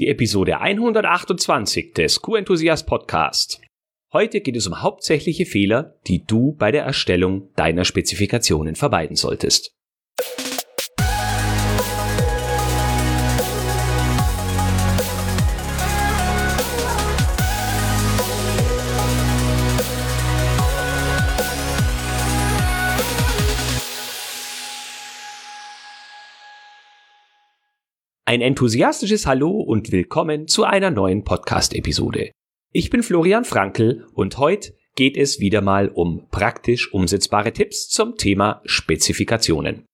die Episode 128 des Q-Enthusiast Podcast. Heute geht es um hauptsächliche Fehler, die du bei der Erstellung deiner Spezifikationen vermeiden solltest. Ein enthusiastisches Hallo und willkommen zu einer neuen Podcast-Episode. Ich bin Florian Frankl und heute geht es wieder mal um praktisch umsetzbare Tipps zum Thema Spezifikationen.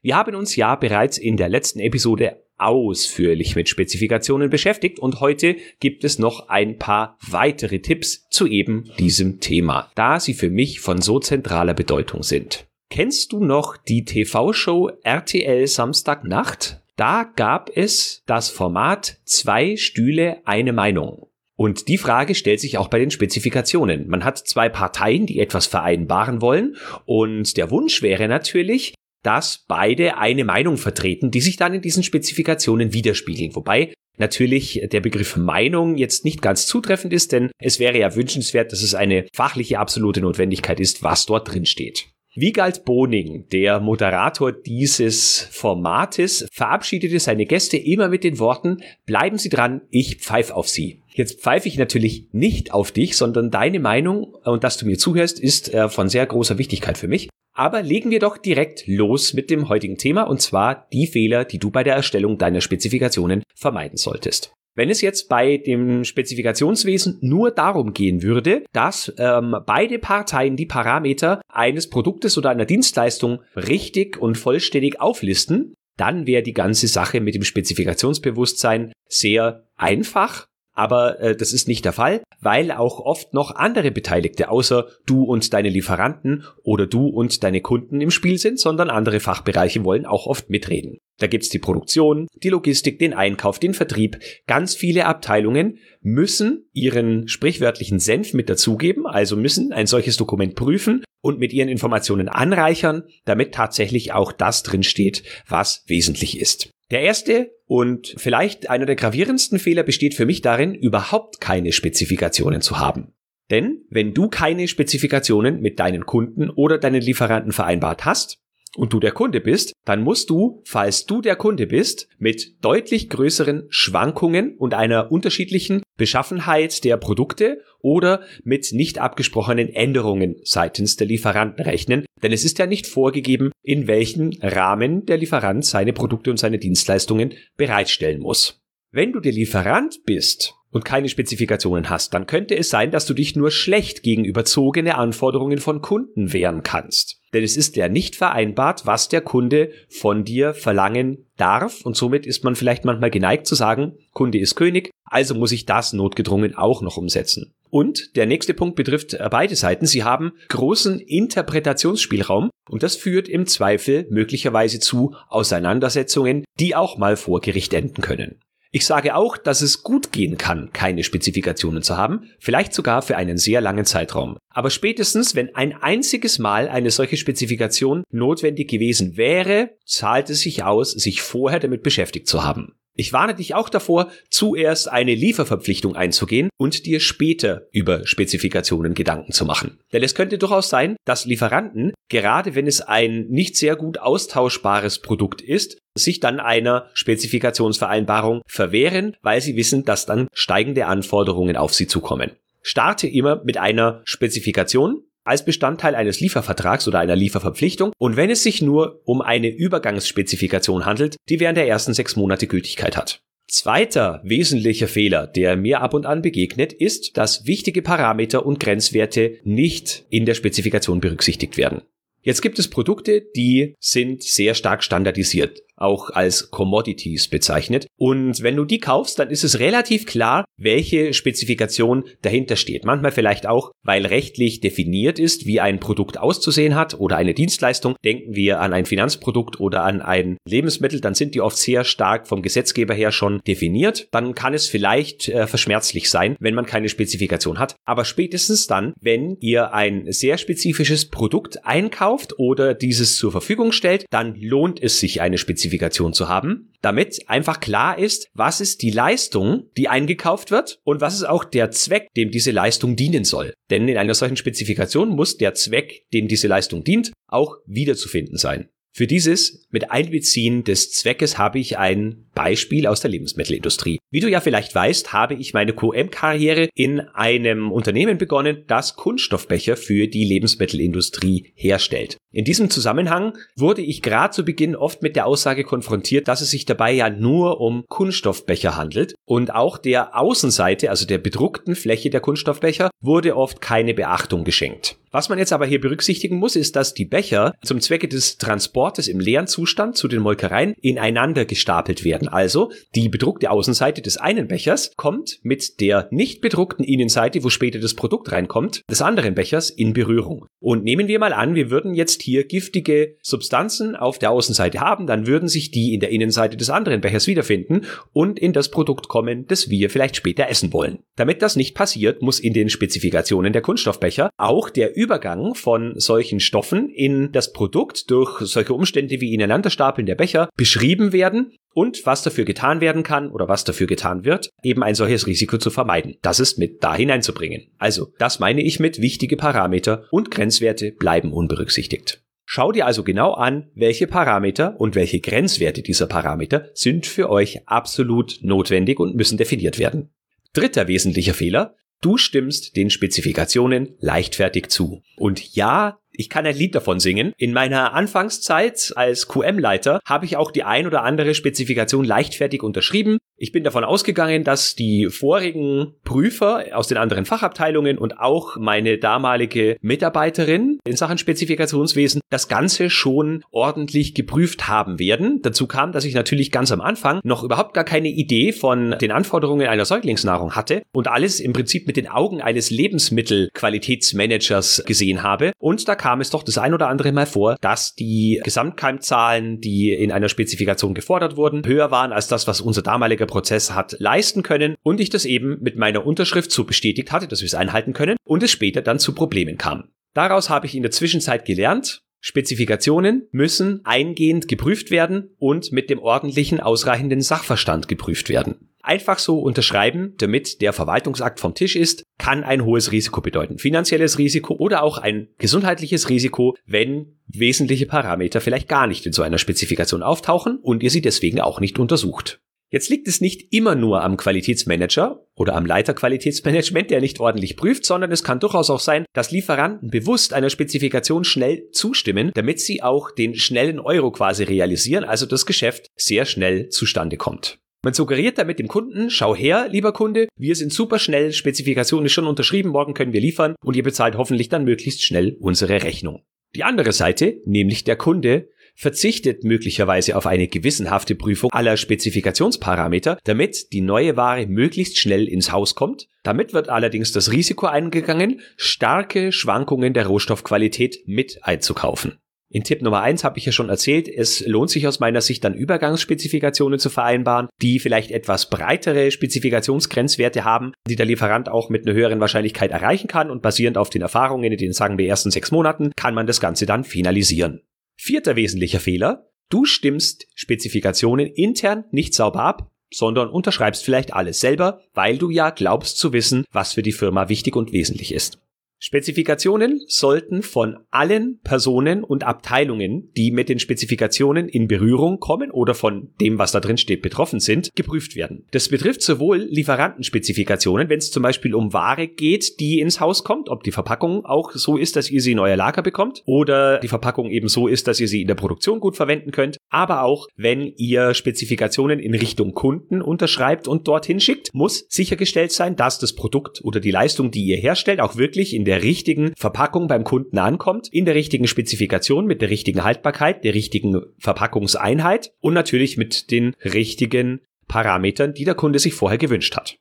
Wir haben uns ja bereits in der letzten Episode ausführlich mit Spezifikationen beschäftigt und heute gibt es noch ein paar weitere Tipps zu eben diesem Thema, da sie für mich von so zentraler Bedeutung sind. Kennst du noch die TV-Show RTL Samstagnacht? Da gab es das Format zwei Stühle, eine Meinung. Und die Frage stellt sich auch bei den Spezifikationen. Man hat zwei Parteien, die etwas vereinbaren wollen. Und der Wunsch wäre natürlich, dass beide eine Meinung vertreten, die sich dann in diesen Spezifikationen widerspiegeln. Wobei natürlich der Begriff Meinung jetzt nicht ganz zutreffend ist, denn es wäre ja wünschenswert, dass es eine fachliche absolute Notwendigkeit ist, was dort drin steht. Wiegald Boning, der Moderator dieses Formates, verabschiedete seine Gäste immer mit den Worten, bleiben Sie dran, ich pfeif auf Sie. Jetzt pfeife ich natürlich nicht auf dich, sondern deine Meinung und dass du mir zuhörst, ist äh, von sehr großer Wichtigkeit für mich. Aber legen wir doch direkt los mit dem heutigen Thema und zwar die Fehler, die du bei der Erstellung deiner Spezifikationen vermeiden solltest. Wenn es jetzt bei dem Spezifikationswesen nur darum gehen würde, dass ähm, beide Parteien die Parameter eines Produktes oder einer Dienstleistung richtig und vollständig auflisten, dann wäre die ganze Sache mit dem Spezifikationsbewusstsein sehr einfach aber äh, das ist nicht der Fall, weil auch oft noch andere Beteiligte außer du und deine Lieferanten oder du und deine Kunden im Spiel sind, sondern andere Fachbereiche wollen auch oft mitreden. Da gibt's die Produktion, die Logistik, den Einkauf, den Vertrieb. Ganz viele Abteilungen müssen ihren sprichwörtlichen Senf mit dazugeben, also müssen ein solches Dokument prüfen und mit ihren Informationen anreichern, damit tatsächlich auch das drinsteht, was wesentlich ist. Der erste und vielleicht einer der gravierendsten Fehler besteht für mich darin, überhaupt keine Spezifikationen zu haben. Denn wenn du keine Spezifikationen mit deinen Kunden oder deinen Lieferanten vereinbart hast, und du der Kunde bist, dann musst du, falls du der Kunde bist, mit deutlich größeren Schwankungen und einer unterschiedlichen Beschaffenheit der Produkte oder mit nicht abgesprochenen Änderungen seitens der Lieferanten rechnen, denn es ist ja nicht vorgegeben, in welchem Rahmen der Lieferant seine Produkte und seine Dienstleistungen bereitstellen muss. Wenn du der Lieferant bist und keine Spezifikationen hast, dann könnte es sein, dass du dich nur schlecht gegen überzogene Anforderungen von Kunden wehren kannst. Denn es ist ja nicht vereinbart, was der Kunde von dir verlangen darf und somit ist man vielleicht manchmal geneigt zu sagen, Kunde ist König, also muss ich das notgedrungen auch noch umsetzen. Und der nächste Punkt betrifft beide Seiten. Sie haben großen Interpretationsspielraum und das führt im Zweifel möglicherweise zu Auseinandersetzungen, die auch mal vor Gericht enden können. Ich sage auch, dass es gut gehen kann, keine Spezifikationen zu haben, vielleicht sogar für einen sehr langen Zeitraum. Aber spätestens, wenn ein einziges Mal eine solche Spezifikation notwendig gewesen wäre, zahlt es sich aus, sich vorher damit beschäftigt zu haben. Ich warne dich auch davor, zuerst eine Lieferverpflichtung einzugehen und dir später über Spezifikationen Gedanken zu machen. Denn es könnte durchaus sein, dass Lieferanten, gerade wenn es ein nicht sehr gut austauschbares Produkt ist, sich dann einer Spezifikationsvereinbarung verwehren, weil sie wissen, dass dann steigende Anforderungen auf sie zukommen. Starte immer mit einer Spezifikation, als Bestandteil eines Liefervertrags oder einer Lieferverpflichtung und wenn es sich nur um eine Übergangsspezifikation handelt, die während der ersten sechs Monate Gültigkeit hat. Zweiter wesentlicher Fehler, der mir ab und an begegnet, ist, dass wichtige Parameter und Grenzwerte nicht in der Spezifikation berücksichtigt werden. Jetzt gibt es Produkte, die sind sehr stark standardisiert auch als Commodities bezeichnet. Und wenn du die kaufst, dann ist es relativ klar, welche Spezifikation dahinter steht. Manchmal vielleicht auch, weil rechtlich definiert ist, wie ein Produkt auszusehen hat oder eine Dienstleistung. Denken wir an ein Finanzprodukt oder an ein Lebensmittel, dann sind die oft sehr stark vom Gesetzgeber her schon definiert. Dann kann es vielleicht äh, verschmerzlich sein, wenn man keine Spezifikation hat. Aber spätestens dann, wenn ihr ein sehr spezifisches Produkt einkauft oder dieses zur Verfügung stellt, dann lohnt es sich eine Spezifikation Spezifikation zu haben, damit einfach klar ist, was ist die Leistung, die eingekauft wird und was ist auch der Zweck, dem diese Leistung dienen soll. Denn in einer solchen Spezifikation muss der Zweck, dem diese Leistung dient, auch wiederzufinden sein. Für dieses mit Einbeziehen des Zweckes habe ich ein Beispiel aus der Lebensmittelindustrie. Wie du ja vielleicht weißt, habe ich meine QM-Karriere in einem Unternehmen begonnen, das Kunststoffbecher für die Lebensmittelindustrie herstellt. In diesem Zusammenhang wurde ich gerade zu Beginn oft mit der Aussage konfrontiert, dass es sich dabei ja nur um Kunststoffbecher handelt und auch der Außenseite, also der bedruckten Fläche der Kunststoffbecher, wurde oft keine Beachtung geschenkt. Was man jetzt aber hier berücksichtigen muss, ist, dass die Becher zum Zwecke des Transportes im leeren Zustand zu den Molkereien ineinander gestapelt werden. Also die bedruckte Außenseite des einen Bechers kommt mit der nicht bedruckten Innenseite, wo später das Produkt reinkommt, des anderen Bechers in Berührung. Und nehmen wir mal an, wir würden jetzt hier giftige Substanzen auf der Außenseite haben, dann würden sich die in der Innenseite des anderen Bechers wiederfinden und in das Produkt kommen, das wir vielleicht später essen wollen. Damit das nicht passiert, muss in den Spezifikationen der Kunststoffbecher auch der Übergang von solchen Stoffen in das Produkt durch solche Umstände wie Ineinanderstapeln der Becher beschrieben werden und was dafür getan werden kann oder was dafür getan wird, eben ein solches Risiko zu vermeiden. Das ist mit da hineinzubringen. Also, das meine ich mit wichtige Parameter und Grenzwerte bleiben unberücksichtigt. Schau dir also genau an, welche Parameter und welche Grenzwerte dieser Parameter sind für euch absolut notwendig und müssen definiert werden. Dritter wesentlicher Fehler. Du stimmst den Spezifikationen leichtfertig zu. Und ja, ich kann ein Lied davon singen. In meiner Anfangszeit als QM-Leiter habe ich auch die ein oder andere Spezifikation leichtfertig unterschrieben. Ich bin davon ausgegangen, dass die vorigen Prüfer aus den anderen Fachabteilungen und auch meine damalige Mitarbeiterin in Sachen Spezifikationswesen das Ganze schon ordentlich geprüft haben werden. Dazu kam, dass ich natürlich ganz am Anfang noch überhaupt gar keine Idee von den Anforderungen einer Säuglingsnahrung hatte und alles im Prinzip mit den Augen eines Lebensmittelqualitätsmanagers gesehen habe. Und da kam es doch das ein oder andere Mal vor, dass die Gesamtkeimzahlen, die in einer Spezifikation gefordert wurden, höher waren als das, was unser damaliger Prozess hat leisten können und ich das eben mit meiner Unterschrift so bestätigt hatte, dass wir es einhalten können und es später dann zu Problemen kam. Daraus habe ich in der Zwischenzeit gelernt, Spezifikationen müssen eingehend geprüft werden und mit dem ordentlichen, ausreichenden Sachverstand geprüft werden. Einfach so unterschreiben, damit der Verwaltungsakt vom Tisch ist, kann ein hohes Risiko bedeuten. Finanzielles Risiko oder auch ein gesundheitliches Risiko, wenn wesentliche Parameter vielleicht gar nicht in so einer Spezifikation auftauchen und ihr sie deswegen auch nicht untersucht. Jetzt liegt es nicht immer nur am Qualitätsmanager oder am Leiter Qualitätsmanagement, der nicht ordentlich prüft, sondern es kann durchaus auch sein, dass Lieferanten bewusst einer Spezifikation schnell zustimmen, damit sie auch den schnellen Euro quasi realisieren, also das Geschäft sehr schnell zustande kommt. Man suggeriert damit dem Kunden, schau her, lieber Kunde, wir sind super schnell, Spezifikation ist schon unterschrieben, morgen können wir liefern und ihr bezahlt hoffentlich dann möglichst schnell unsere Rechnung. Die andere Seite, nämlich der Kunde, verzichtet möglicherweise auf eine gewissenhafte Prüfung aller Spezifikationsparameter, damit die neue Ware möglichst schnell ins Haus kommt. Damit wird allerdings das Risiko eingegangen, starke Schwankungen der Rohstoffqualität mit einzukaufen. In Tipp Nummer eins habe ich ja schon erzählt, es lohnt sich aus meiner Sicht dann Übergangsspezifikationen zu vereinbaren, die vielleicht etwas breitere Spezifikationsgrenzwerte haben, die der Lieferant auch mit einer höheren Wahrscheinlichkeit erreichen kann und basierend auf den Erfahrungen in den sagen wir ersten sechs Monaten kann man das Ganze dann finalisieren. Vierter wesentlicher Fehler. Du stimmst Spezifikationen intern nicht sauber ab, sondern unterschreibst vielleicht alles selber, weil du ja glaubst zu wissen, was für die Firma wichtig und wesentlich ist. Spezifikationen sollten von allen Personen und Abteilungen, die mit den Spezifikationen in Berührung kommen oder von dem, was da drin steht, betroffen sind, geprüft werden. Das betrifft sowohl Lieferantenspezifikationen, wenn es zum Beispiel um Ware geht, die ins Haus kommt, ob die Verpackung auch so ist, dass ihr sie in euer Lager bekommt oder die Verpackung eben so ist, dass ihr sie in der Produktion gut verwenden könnt, aber auch wenn ihr Spezifikationen in Richtung Kunden unterschreibt und dorthin schickt, muss sichergestellt sein, dass das Produkt oder die Leistung, die ihr herstellt, auch wirklich in der der richtigen Verpackung beim Kunden ankommt, in der richtigen Spezifikation, mit der richtigen Haltbarkeit, der richtigen Verpackungseinheit und natürlich mit den richtigen Parametern, die der Kunde sich vorher gewünscht hat.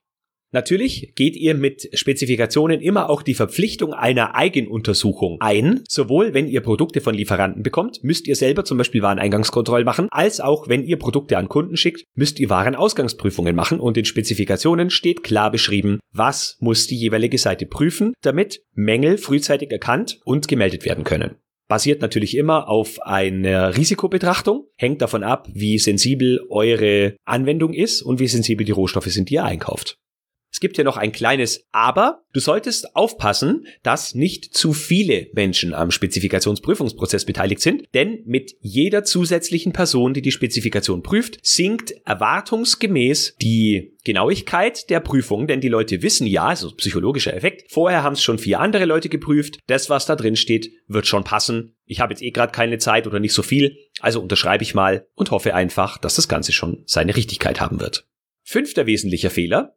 Natürlich geht ihr mit Spezifikationen immer auch die Verpflichtung einer Eigenuntersuchung ein. Sowohl wenn ihr Produkte von Lieferanten bekommt, müsst ihr selber zum Beispiel Wareneingangskontrollen machen, als auch wenn ihr Produkte an Kunden schickt, müsst ihr Warenausgangsprüfungen machen und in Spezifikationen steht klar beschrieben, was muss die jeweilige Seite prüfen, damit Mängel frühzeitig erkannt und gemeldet werden können. basiert natürlich immer auf einer Risikobetrachtung, hängt davon ab, wie sensibel eure Anwendung ist und wie sensibel die Rohstoffe sind, die ihr einkauft. Es gibt ja noch ein kleines Aber. Du solltest aufpassen, dass nicht zu viele Menschen am Spezifikationsprüfungsprozess beteiligt sind, denn mit jeder zusätzlichen Person, die die Spezifikation prüft, sinkt erwartungsgemäß die Genauigkeit der Prüfung, denn die Leute wissen ja, also psychologischer Effekt, vorher haben es schon vier andere Leute geprüft, das, was da drin steht, wird schon passen. Ich habe jetzt eh gerade keine Zeit oder nicht so viel, also unterschreibe ich mal und hoffe einfach, dass das Ganze schon seine Richtigkeit haben wird. Fünfter wesentlicher Fehler,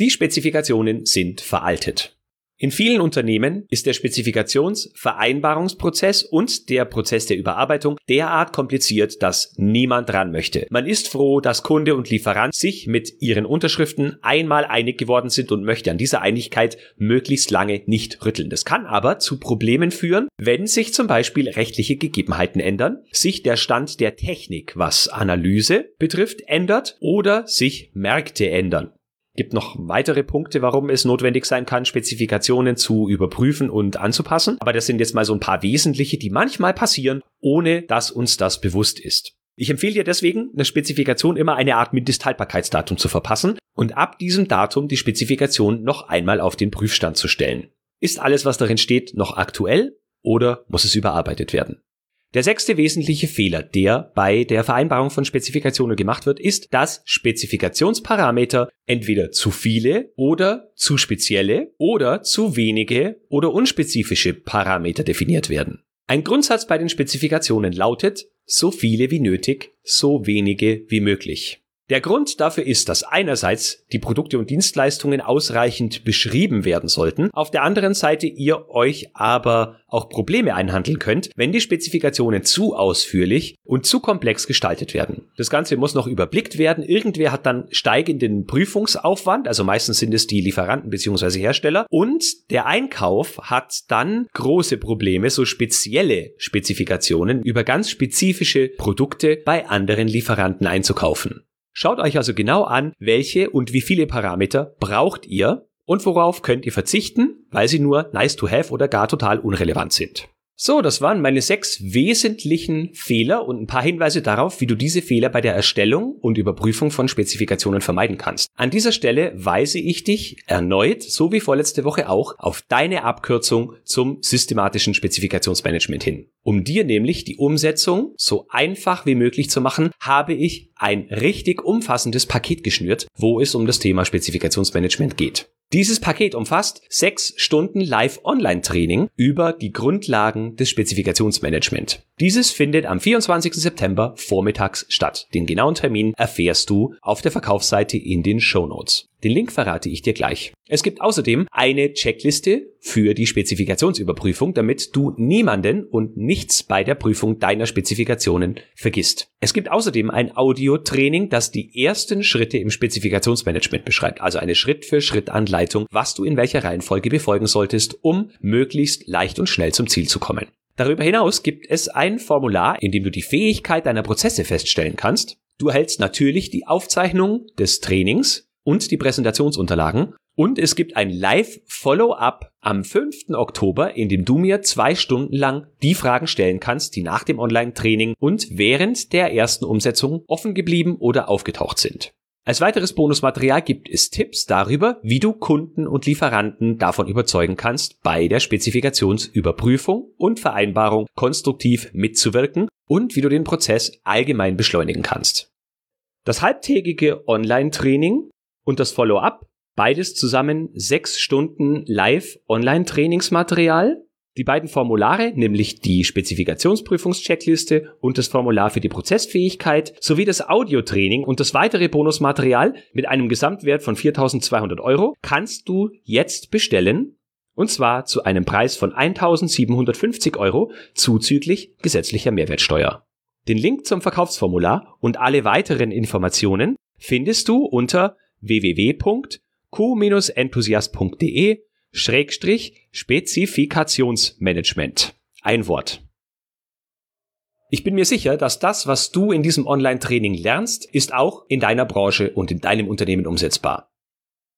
die Spezifikationen sind veraltet. In vielen Unternehmen ist der Spezifikationsvereinbarungsprozess und der Prozess der Überarbeitung derart kompliziert, dass niemand dran möchte. Man ist froh, dass Kunde und Lieferant sich mit ihren Unterschriften einmal einig geworden sind und möchte an dieser Einigkeit möglichst lange nicht rütteln. Das kann aber zu Problemen führen, wenn sich zum Beispiel rechtliche Gegebenheiten ändern, sich der Stand der Technik, was Analyse betrifft, ändert oder sich Märkte ändern gibt noch weitere Punkte, warum es notwendig sein kann, Spezifikationen zu überprüfen und anzupassen. Aber das sind jetzt mal so ein paar wesentliche, die manchmal passieren, ohne dass uns das bewusst ist. Ich empfehle dir deswegen, eine Spezifikation immer eine Art Mindesthaltbarkeitsdatum zu verpassen und ab diesem Datum die Spezifikation noch einmal auf den Prüfstand zu stellen. Ist alles, was darin steht, noch aktuell oder muss es überarbeitet werden? Der sechste wesentliche Fehler, der bei der Vereinbarung von Spezifikationen gemacht wird, ist, dass Spezifikationsparameter entweder zu viele oder zu spezielle oder zu wenige oder unspezifische Parameter definiert werden. Ein Grundsatz bei den Spezifikationen lautet, so viele wie nötig, so wenige wie möglich. Der Grund dafür ist, dass einerseits die Produkte und Dienstleistungen ausreichend beschrieben werden sollten, auf der anderen Seite ihr euch aber auch Probleme einhandeln könnt, wenn die Spezifikationen zu ausführlich und zu komplex gestaltet werden. Das Ganze muss noch überblickt werden. Irgendwer hat dann steigenden Prüfungsaufwand, also meistens sind es die Lieferanten bzw. Hersteller, und der Einkauf hat dann große Probleme, so spezielle Spezifikationen über ganz spezifische Produkte bei anderen Lieferanten einzukaufen. Schaut euch also genau an, welche und wie viele Parameter braucht ihr und worauf könnt ihr verzichten, weil sie nur nice to have oder gar total unrelevant sind. So, das waren meine sechs wesentlichen Fehler und ein paar Hinweise darauf, wie du diese Fehler bei der Erstellung und Überprüfung von Spezifikationen vermeiden kannst. An dieser Stelle weise ich dich erneut, so wie vorletzte Woche auch, auf deine Abkürzung zum systematischen Spezifikationsmanagement hin. Um dir nämlich die Umsetzung so einfach wie möglich zu machen, habe ich ein richtig umfassendes Paket geschnürt, wo es um das Thema Spezifikationsmanagement geht. Dieses Paket umfasst sechs Stunden Live-Online-Training über die Grundlagen des Spezifikationsmanagement. Dieses findet am 24. September vormittags statt. Den genauen Termin erfährst du auf der Verkaufsseite in den Show Notes. Den Link verrate ich dir gleich. Es gibt außerdem eine Checkliste für die Spezifikationsüberprüfung, damit du niemanden und nichts bei der Prüfung deiner Spezifikationen vergisst. Es gibt außerdem ein Audio-Training, das die ersten Schritte im Spezifikationsmanagement beschreibt, also eine Schritt-für-Schritt-Anleitung, was du in welcher Reihenfolge befolgen solltest, um möglichst leicht und schnell zum Ziel zu kommen. Darüber hinaus gibt es ein Formular, in dem du die Fähigkeit deiner Prozesse feststellen kannst. Du erhältst natürlich die Aufzeichnung des Trainings, und die Präsentationsunterlagen. Und es gibt ein Live-Follow-up am 5. Oktober, in dem du mir zwei Stunden lang die Fragen stellen kannst, die nach dem Online-Training und während der ersten Umsetzung offen geblieben oder aufgetaucht sind. Als weiteres Bonusmaterial gibt es Tipps darüber, wie du Kunden und Lieferanten davon überzeugen kannst, bei der Spezifikationsüberprüfung und Vereinbarung konstruktiv mitzuwirken und wie du den Prozess allgemein beschleunigen kannst. Das halbtägige Online-Training und das Follow-up. Beides zusammen sechs Stunden Live-Online-Trainingsmaterial. Die beiden Formulare, nämlich die Spezifikationsprüfungscheckliste und das Formular für die Prozessfähigkeit, sowie das Audiotraining und das weitere Bonusmaterial mit einem Gesamtwert von 4200 Euro, kannst du jetzt bestellen. Und zwar zu einem Preis von 1750 Euro zuzüglich gesetzlicher Mehrwertsteuer. Den Link zum Verkaufsformular und alle weiteren Informationen findest du unter www.q-enthusiast.de Schrägstrich Spezifikationsmanagement. Ein Wort. Ich bin mir sicher, dass das, was du in diesem Online-Training lernst, ist auch in deiner Branche und in deinem Unternehmen umsetzbar.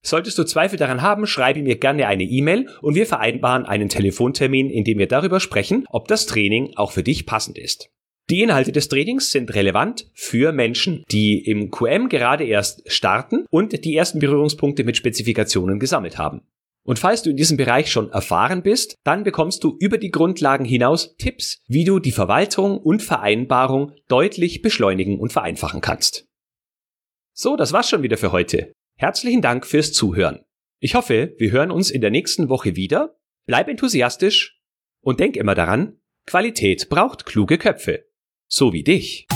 Solltest du Zweifel daran haben, schreibe mir gerne eine E-Mail und wir vereinbaren einen Telefontermin, in dem wir darüber sprechen, ob das Training auch für dich passend ist. Die Inhalte des Trainings sind relevant für Menschen, die im QM gerade erst starten und die ersten Berührungspunkte mit Spezifikationen gesammelt haben. Und falls du in diesem Bereich schon erfahren bist, dann bekommst du über die Grundlagen hinaus Tipps, wie du die Verwaltung und Vereinbarung deutlich beschleunigen und vereinfachen kannst. So, das war's schon wieder für heute. Herzlichen Dank fürs Zuhören. Ich hoffe, wir hören uns in der nächsten Woche wieder. Bleib enthusiastisch und denk immer daran, Qualität braucht kluge Köpfe. So wie dich.